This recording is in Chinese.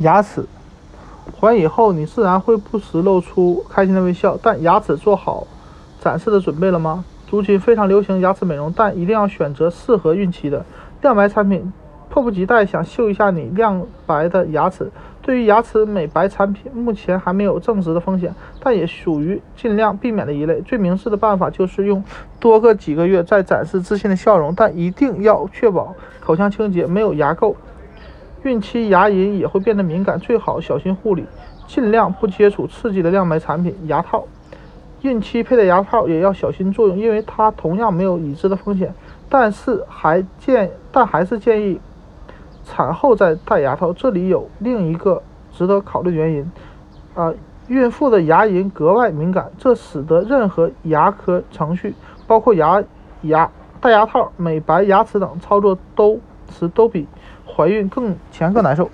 牙齿。还以后，你自然会不时露出开心的微笑，但牙齿做好展示的准备了吗？如今非常流行牙齿美容，但一定要选择适合孕期的亮白产品。迫不及待想秀一下你亮白的牙齿。对于牙齿美白产品，目前还没有证实的风险，但也属于尽量避免的一类。最明智的办法就是用多个几个月再展示自信的笑容，但一定要确保口腔清洁，没有牙垢。孕期牙龈也会变得敏感，最好小心护理，尽量不接触刺激的亮白产品。牙套，孕期佩戴牙套也要小心作用，因为它同样没有已知的风险，但是还建但还是建议。产后再戴牙套，这里有另一个值得考虑原因，啊，孕妇的牙龈格外敏感，这使得任何牙科程序，包括牙牙戴牙套、美白牙齿等操作，都词都比怀孕更前更难受。